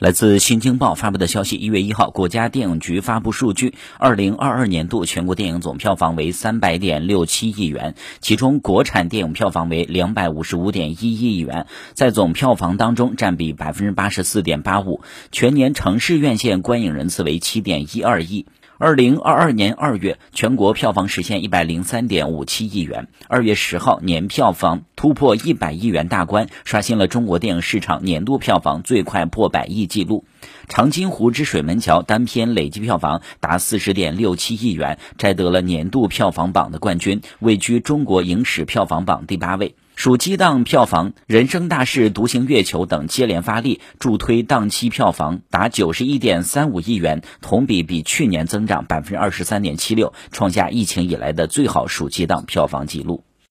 来自《新京报》发布的消息，一月一号，国家电影局发布数据，二零二二年度全国电影总票房为三百点六七亿元，其中国产电影票房为两百五十五点一一亿元，在总票房当中占比百分之八十四点八五，全年城市院线观影人次为七点一二亿。二零二二年二月，全国票房实现一百零三点五七亿元。二月十号，年票房突破一百亿元大关，刷新了中国电影市场年度票房最快破百亿纪录。《长津湖之水门桥》单片累计票房达四十点六七亿元，摘得了年度票房榜的冠军，位居中国影史票房榜第八位。暑期档票房，《人生大事》《独行月球》等接连发力，助推档期票房达九十一点三五亿元，同比比去年增长百分之二十三点七六，创下疫情以来的最好暑期档票房纪录。